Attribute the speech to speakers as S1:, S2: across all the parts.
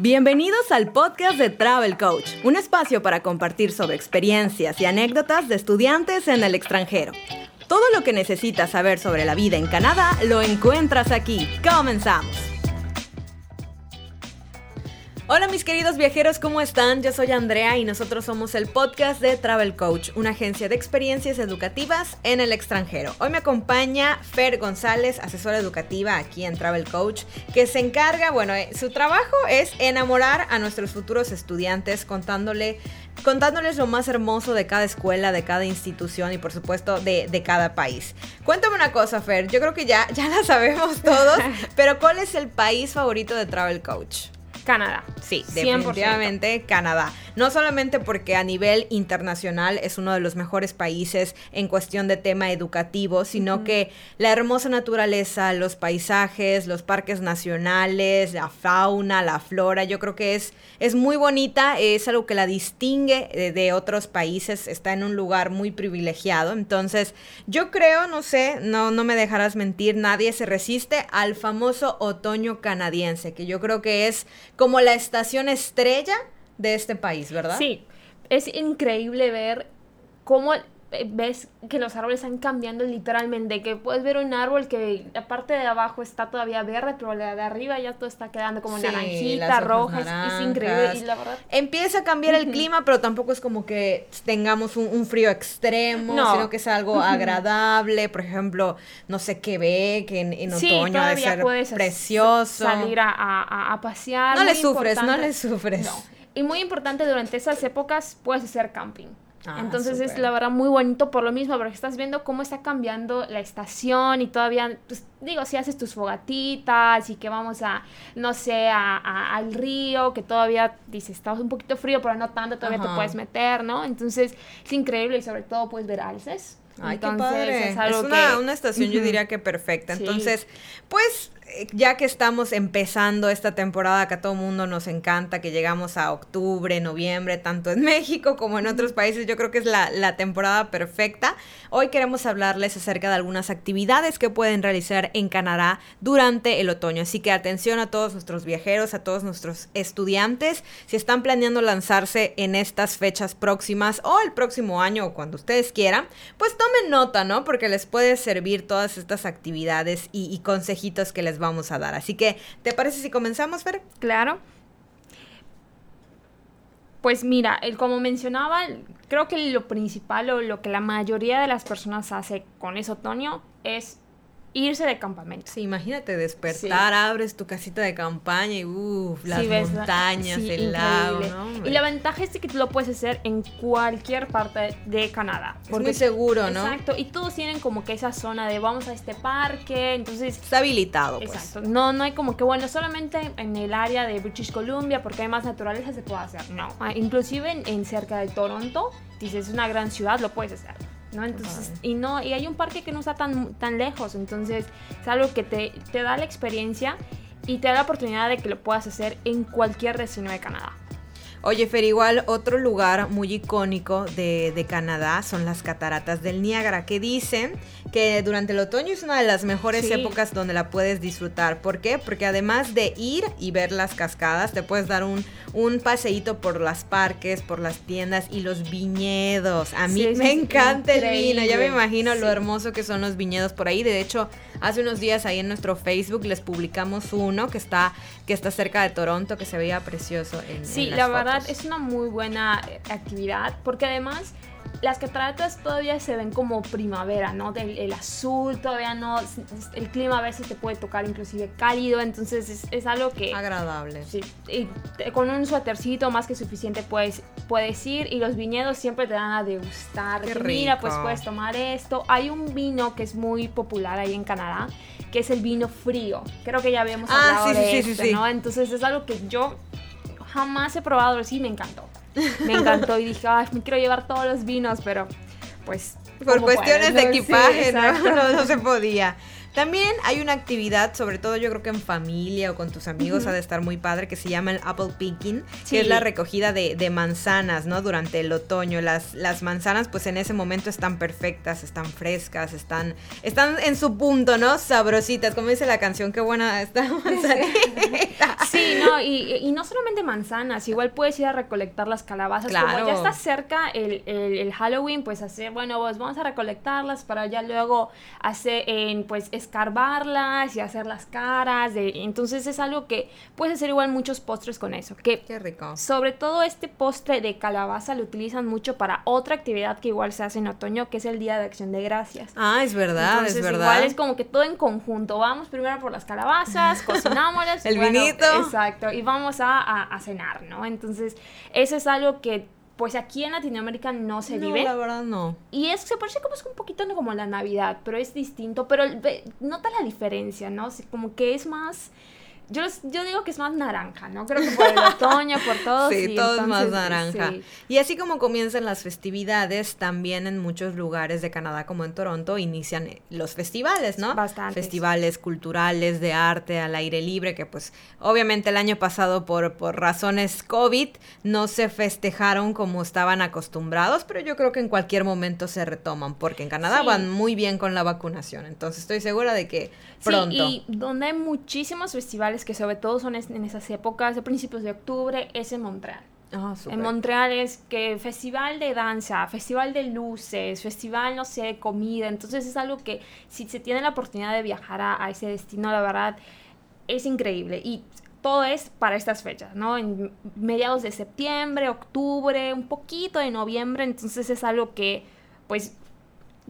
S1: Bienvenidos al podcast de Travel Coach, un espacio para compartir sobre experiencias y anécdotas de estudiantes en el extranjero. Todo lo que necesitas saber sobre la vida en Canadá lo encuentras aquí. Comenzamos. Hola mis queridos viajeros, ¿cómo están? Yo soy Andrea y nosotros somos el podcast de Travel Coach, una agencia de experiencias educativas en el extranjero. Hoy me acompaña Fer González, asesora educativa aquí en Travel Coach, que se encarga, bueno, eh, su trabajo es enamorar a nuestros futuros estudiantes contándole, contándoles lo más hermoso de cada escuela, de cada institución y por supuesto de, de cada país. Cuéntame una cosa, Fer, yo creo que ya, ya la sabemos todos, pero ¿cuál es el país favorito de Travel Coach?
S2: Canadá.
S1: Sí, definitivamente Canadá. No solamente porque a nivel internacional es uno de los mejores países en cuestión de tema educativo, sino que la hermosa naturaleza, los paisajes, los parques nacionales, la fauna, la flora, yo creo que es, es muy bonita, es algo que la distingue de, de otros países, está en un lugar muy privilegiado. Entonces, yo creo, no sé, no, no me dejarás mentir, nadie se resiste al famoso otoño canadiense, que yo creo que es como la estación estrella de este país, ¿verdad?
S2: Sí, es increíble ver cómo eh, ves que los árboles están cambiando literalmente, que puedes ver un árbol que la parte de abajo está todavía verde, pero la de arriba ya todo está quedando como
S1: Sí,
S2: naranjita, roja, es- increíble y la verdad
S1: Empieza a cambiar el clima, pero tampoco es como que tengamos un, un frío extremo,
S2: No.
S1: sino que es algo agradable. Por ejemplo, no sé qué ve, que en, en
S2: sí,
S1: otoño ha de
S2: todavía
S1: ser
S2: puedes
S1: precioso.
S2: salir a, a- a pasear.
S1: No le sufres, no
S2: importante.
S1: le sufres.
S2: No. Y muy importante, durante esas épocas puedes hacer camping.
S1: Ah,
S2: Entonces es
S1: súper.
S2: la verdad muy bonito por lo mismo, porque estás viendo cómo está cambiando la estación y todavía, pues digo, si haces tus fogatitas y que vamos a, no sé, a- a- al río, que todavía dices, está un poquito frío, pero no tanto, todavía
S1: Ajá.
S2: te puedes meter, ¿no? Entonces es increíble y sobre todo puedes ver alces.
S1: Ay, qué
S2: Entonces,
S1: padre.
S2: Es,
S1: Es, una,
S2: que-
S1: una estación, yo diría que perfecta.
S2: Sí.
S1: Entonces, pues, ya que estamos empezando esta temporada que a todo mundo nos encanta, que llegamos a octubre, noviembre, tanto en México como en otros países, yo creo que es la, la temporada perfecta. Hoy queremos hablarles acerca de algunas actividades que pueden realizar en Canadá durante el otoño. Así que atención a todos nuestros viajeros, a todos nuestros estudiantes, si están planeando lanzarse en estas fechas próximas o el próximo año o cuando ustedes quieran, pues tomen nota, ¿no? Porque les puede servir todas estas actividades y, y consejitos que les vamos a dar. Así que, ¿te parece si comenzamos, Fer?
S2: Claro. Pues mira, el, como mencionaba, creo que lo principal o lo que la mayoría de las personas hace con ese otoño es irse de campamento.
S1: Sí, imagínate despertar, abres tu casita de campaña y uff, las
S2: Sí,
S1: montañas,
S2: sí,
S1: el lago. ¿no?
S2: Y la ventaja es que tú lo puedes hacer en cualquier parte de Canadá.
S1: Es muy seguro, ¿no?
S2: Exacto, y todos tienen como que esa zona de vamos a este parque, entonces
S1: Está habilitado, pues.
S2: Exacto. No, no hay como que, bueno, solamente en el área de British Columbia, porque hay más naturaleza, se puede hacer. No. Ah, Inclusive en, en cerca de Toronto, dices, es una gran ciudad, lo puedes hacer. ¿No? Entonces, y no, y hay un parque que no está tan, tan lejos, entonces es algo que te, te da la experiencia y te da la oportunidad de que lo puedas hacer en cualquier destino de Canadá.
S1: Oye, Fer, igual otro lugar muy icónico de, de Canadá son las cataratas del Niágara, que dicen que durante el otoño es una de las mejores
S2: Sí.
S1: épocas donde la puedes disfrutar. ¿Por qué? Porque además de ir y ver las cascadas, te puedes dar un, un paseíto por los parques, por las tiendas y los viñedos. A mí
S2: Sí,
S1: me encanta el vino, ya me imagino lo hermoso que son los viñedos por ahí. De hecho, hace unos días ahí en nuestro Facebook les publicamos uno que está, que está cerca de Toronto, que se veía precioso en,
S2: Sí,
S1: en las
S2: la verdad es una muy buena eh, actividad porque además las cataratas todavía se ven como primavera, ¿no? Del, el azul todavía no, el clima a veces te puede tocar inclusive cálido, entonces es, es algo que...
S1: agradable.
S2: Sí, y te- con un suétercito más que suficiente puedes, puedes ir y los viñedos siempre te dan a degustar.
S1: Qué
S2: que Mira,
S1: rico.
S2: pues puedes tomar esto. Hay un vino que es muy popular ahí en Canadá, que es el vino frío. Creo que ya habíamos
S1: Ah,
S2: hablado
S1: sí, sí,
S2: de
S1: sí, sí,
S2: este,
S1: sí.
S2: ¿no? Entonces es algo que yo jamás he probado, sí, me encantó. Me encantó y dije, ay, me quiero llevar todos los vinos, pero pues...
S1: Por
S2: ¿cómo
S1: cuestiones
S2: puedes,
S1: de?
S2: Sí,
S1: equipaje, no, no se podía. También hay una actividad, sobre todo yo creo que en familia o con tus amigos ha de estar muy padre, que se llama el apple picking, que es la recogida de, de, manzanas, ¿no? Durante el otoño. Las, las manzanas, pues en ese momento están perfectas, están frescas, están, están en su punto, ¿no? Sabrositas, como dice la canción, qué buena está manzanita.
S2: Sí, no, y, y, no solamente manzanas, igual puedes ir a recolectar las calabazas. Claro. Como ya está cerca el, el, Halloween, pues hacer, bueno, pues vamos a recolectarlas para ya luego hacer, en, pues escarbarlas y hacer las caras. De, entonces es algo que puedes hacer igual muchos postres con eso. Que,
S1: Qué rico.
S2: Sobre todo este postre de calabaza lo utilizan mucho para otra actividad que igual se hace en otoño, que es el Día de Acción de Gracias.
S1: Ah, es verdad, es verdad.
S2: Igual es como que todo en conjunto. Vamos primero por las calabazas, cocinámoslas.
S1: el vinito.
S2: Exacto. Y vamos a, a, cenar, ¿no? Entonces, eso es algo que pues aquí en Latinoamérica no se
S1: no,
S2: vive.
S1: la verdad no.
S2: Y es, se parece como es un poquito como la Navidad, pero es distinto. Pero nota la diferencia, ¿no? como que es más yo, yo digo que es más naranja, ¿no? Creo que por el otoño, por todo.
S1: Sí, todo es más naranja. Y así como comienzan las festividades, también en muchos lugares de Canadá, como en Toronto, inician los festivales, ¿no?
S2: Bastante.
S1: Festivales culturales, de arte, al aire libre, que pues obviamente el año pasado por, por razones COVID no se festejaron como estaban acostumbrados, pero yo creo que en cualquier momento se retoman, porque en Canadá van muy bien con la vacunación. Entonces estoy segura de que pronto.
S2: Sí, y donde hay muchísimos festivales que sobre todo son en esas épocas, de principios de octubre, es en Montreal.
S1: Ah,
S2: en Montreal es que festival de danza, festival de luces, festival, no sé, de comida. Entonces es algo que si se tiene la oportunidad de viajar a, ese destino, la verdad, es increíble. Y todo es para estas fechas, ¿no? En mediados de septiembre, octubre, un poquito de noviembre. Entonces es algo que, pues,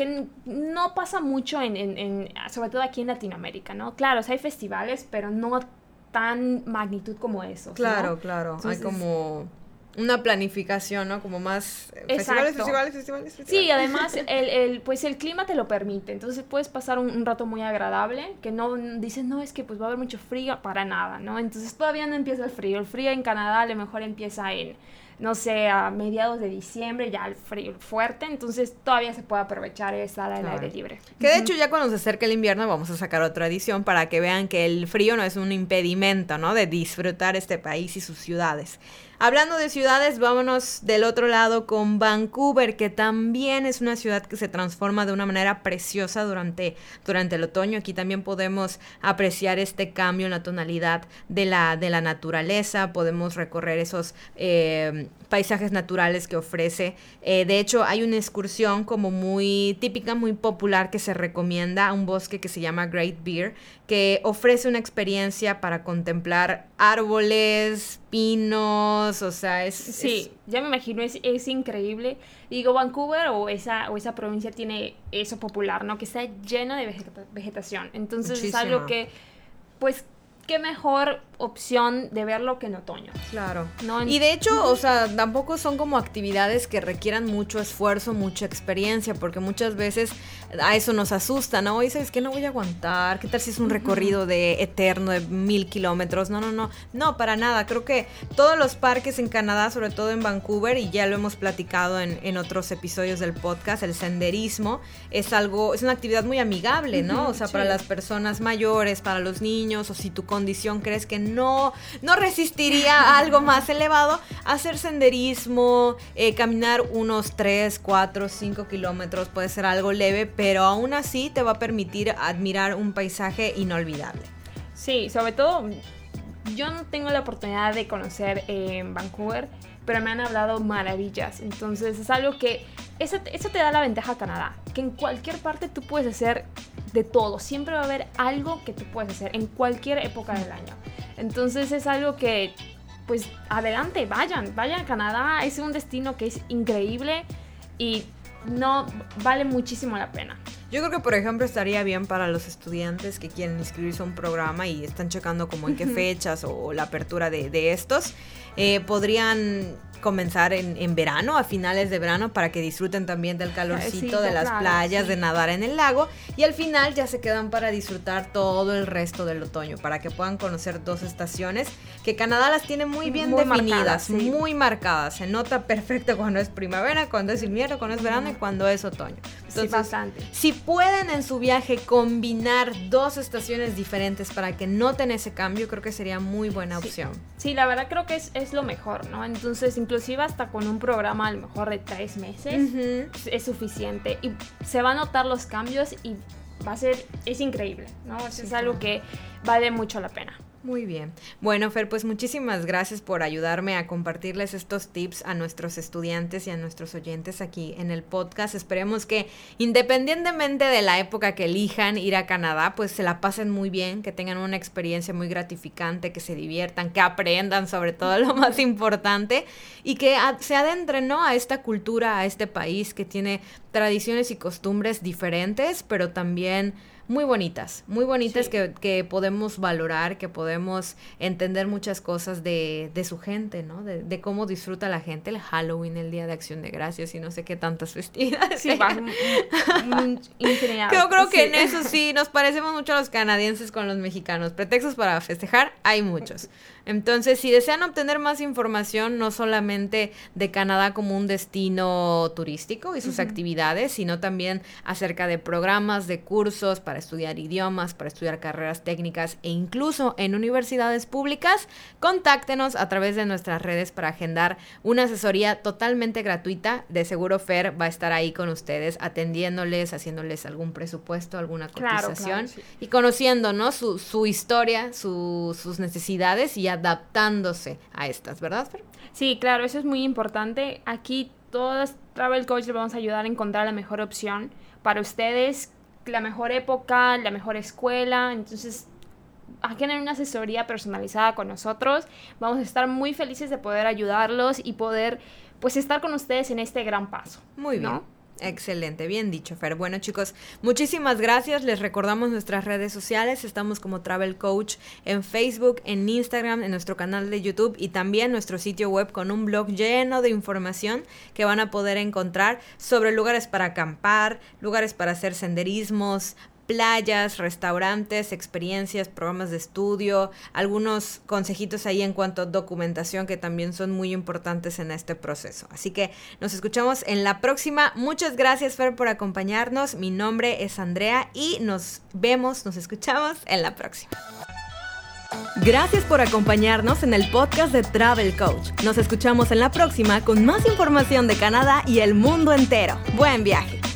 S2: que no pasa mucho en, en, sobre todo aquí en Latinoamérica, ¿no? Claro, hay festivales, pero no tan magnitud como eso.
S1: Claro, claro. hay como una planificación, ¿no? Como más eh, festivales, festivales, festivales, festivales.
S2: Sí, además el, el, pues el clima te lo permite, entonces puedes pasar un, rato muy agradable, que no dices, no, es que pues va a haber mucho frío, para nada, ¿no? Entonces todavía no empieza el frío, el frío en Canadá a lo mejor empieza en no sé, a mediados de diciembre, ya el frío fuerte, entonces todavía se puede aprovechar esa al aire libre.
S1: Que de hecho ya cuando se acerca el invierno vamos a sacar otra edición para que vean que el frío no es un impedimento, ¿no? De disfrutar este país y sus ciudades. Hablando de ciudades, vámonos del otro lado con Vancouver, que también es una ciudad que se transforma de una manera preciosa durante, durante el otoño. Aquí también podemos apreciar este cambio en la tonalidad de la, de la naturaleza, podemos recorrer esos eh, paisajes naturales que ofrece. Eh, de hecho, hay una excursión como muy típica, muy popular que se recomienda a un bosque que se llama Great Bear, que ofrece una experiencia para contemplar árboles, pinos, o sea, es...
S2: Sí, ya me imagino, es, es, increíble. Digo, Vancouver o esa, o esa provincia tiene eso popular, ¿no? Que está lleno de vegetación. Entonces es algo que, pues, qué mejor opción de verlo que en otoño.
S1: Claro. Y de hecho, o sea, tampoco son como actividades que requieran mucho esfuerzo, mucha experiencia, porque muchas veces a eso nos asusta, ¿no? Y sabes que no voy a aguantar, ¿qué tal si es un recorrido de eterno de mil kilómetros? No, no, no, no, para nada. Creo que todos los parques en Canadá, sobre todo en Vancouver, y ya lo hemos platicado en, en otros episodios del podcast, el senderismo es algo, es una actividad muy amigable, ¿no? O sea, para las personas mayores, para los niños, o si tu condición crees que no, no resistiría algo más elevado, hacer senderismo, eh, caminar unos 3, 4, 5 kilómetros puede ser algo leve, pero aún así te va a permitir admirar un paisaje inolvidable.
S2: Sí, sobre todo yo no tengo la oportunidad de conocer eh, Vancouver, pero me han hablado maravillas. Entonces es algo que eso, eso, te da la ventaja a Canadá, que en cualquier parte tú puedes hacer de todo. Siempre va a haber algo que tú puedes hacer en cualquier época del año. Entonces es algo que, pues adelante, vayan, vayan a Canadá. Es un destino que es increíble y no vale muchísimo la pena.
S1: Yo creo que, por ejemplo, estaría bien para los estudiantes que quieren inscribirse a un programa y están checando como en qué fechas o la apertura de, de estos. Eh, podrían comenzar en, verano, a finales de verano, para que disfruten también del calorcito de las playas, de nadar en el lago. Y al final ya se quedan para disfrutar todo el resto del otoño, para que puedan conocer dos estaciones que Canadá las tiene muy bien definidas, muy marcadas. Se nota perfecto cuando es primavera, cuando es invierno, cuando es verano y cuando es otoño. Entonces,
S2: sí, bastante.
S1: Si pueden en su viaje combinar dos estaciones diferentes para que noten ese cambio, creo que sería muy buena opción.
S2: Sí, la verdad creo que es, es, lo mejor, ¿no? Entonces, inclusive hasta con un programa a lo mejor de tres meses es, suficiente y se van a notar los cambios y va a ser, es increíble, ¿no? es algo que vale mucho la pena.
S1: Muy bien. Bueno, Fer, pues muchísimas gracias por ayudarme a compartirles estos tips a nuestros estudiantes y a nuestros oyentes aquí en el podcast. Esperemos que independientemente de la época que elijan ir a Canadá, pues se la pasen muy bien, que tengan una experiencia muy gratificante, que se diviertan, que aprendan sobre todo lo más importante y que se adentren, ¿no? A esta cultura, a este país que tiene tradiciones y costumbres diferentes, pero también muy bonitas, muy bonitas que, que, podemos valorar, que podemos entender muchas cosas de, de su gente, ¿no? De, de, cómo disfruta la gente el Halloween, el Día de Acción de Gracias y no sé qué tantas festividades.
S2: Sí,
S1: Yo creo que en eso sí nos parecemos mucho a los canadienses con los mexicanos. Pretextos para festejar hay muchos. Entonces, si desean obtener más información, no solamente de Canadá como un destino turístico y sus actividades, sino también acerca de programas, de cursos para estudiar idiomas, para estudiar carreras técnicas e incluso en universidades públicas, contáctenos a través de nuestras redes para agendar una asesoría totalmente gratuita. De seguro Fer va a estar ahí con ustedes atendiéndoles, haciéndoles algún presupuesto, alguna cotización y conociendo ¿no? su, su historia, sus necesidades y adaptándose a estas, ¿verdad, Fer?
S2: Sí, claro, eso es muy importante. Aquí todos Travel Coach les vamos a ayudar a encontrar la mejor opción para ustedes, la mejor época, la mejor escuela. Entonces, a tener una asesoría personalizada con nosotros. Vamos a estar muy felices de poder ayudarlos y poder pues estar con ustedes en este gran paso.
S1: Muy bien. Excelente, bien dicho, Fer. Bueno, chicos, muchísimas gracias. Les recordamos nuestras redes sociales. Estamos como Travel Coach en Facebook, en Instagram, en nuestro canal de YouTube y también nuestro sitio web con un blog lleno de información que van a poder encontrar sobre lugares para acampar, lugares para hacer senderismos, playas, restaurantes, experiencias, programas de estudio, algunos consejitos ahí en cuanto a documentación que también son muy importantes en este proceso. Así que nos escuchamos en la próxima. Muchas gracias Fer por acompañarnos. Mi nombre es Andrea y nos vemos, nos escuchamos en la próxima. Gracias por acompañarnos en el podcast de Travel Coach. Nos escuchamos en la próxima con más información de Canadá y el mundo entero. Buen viaje.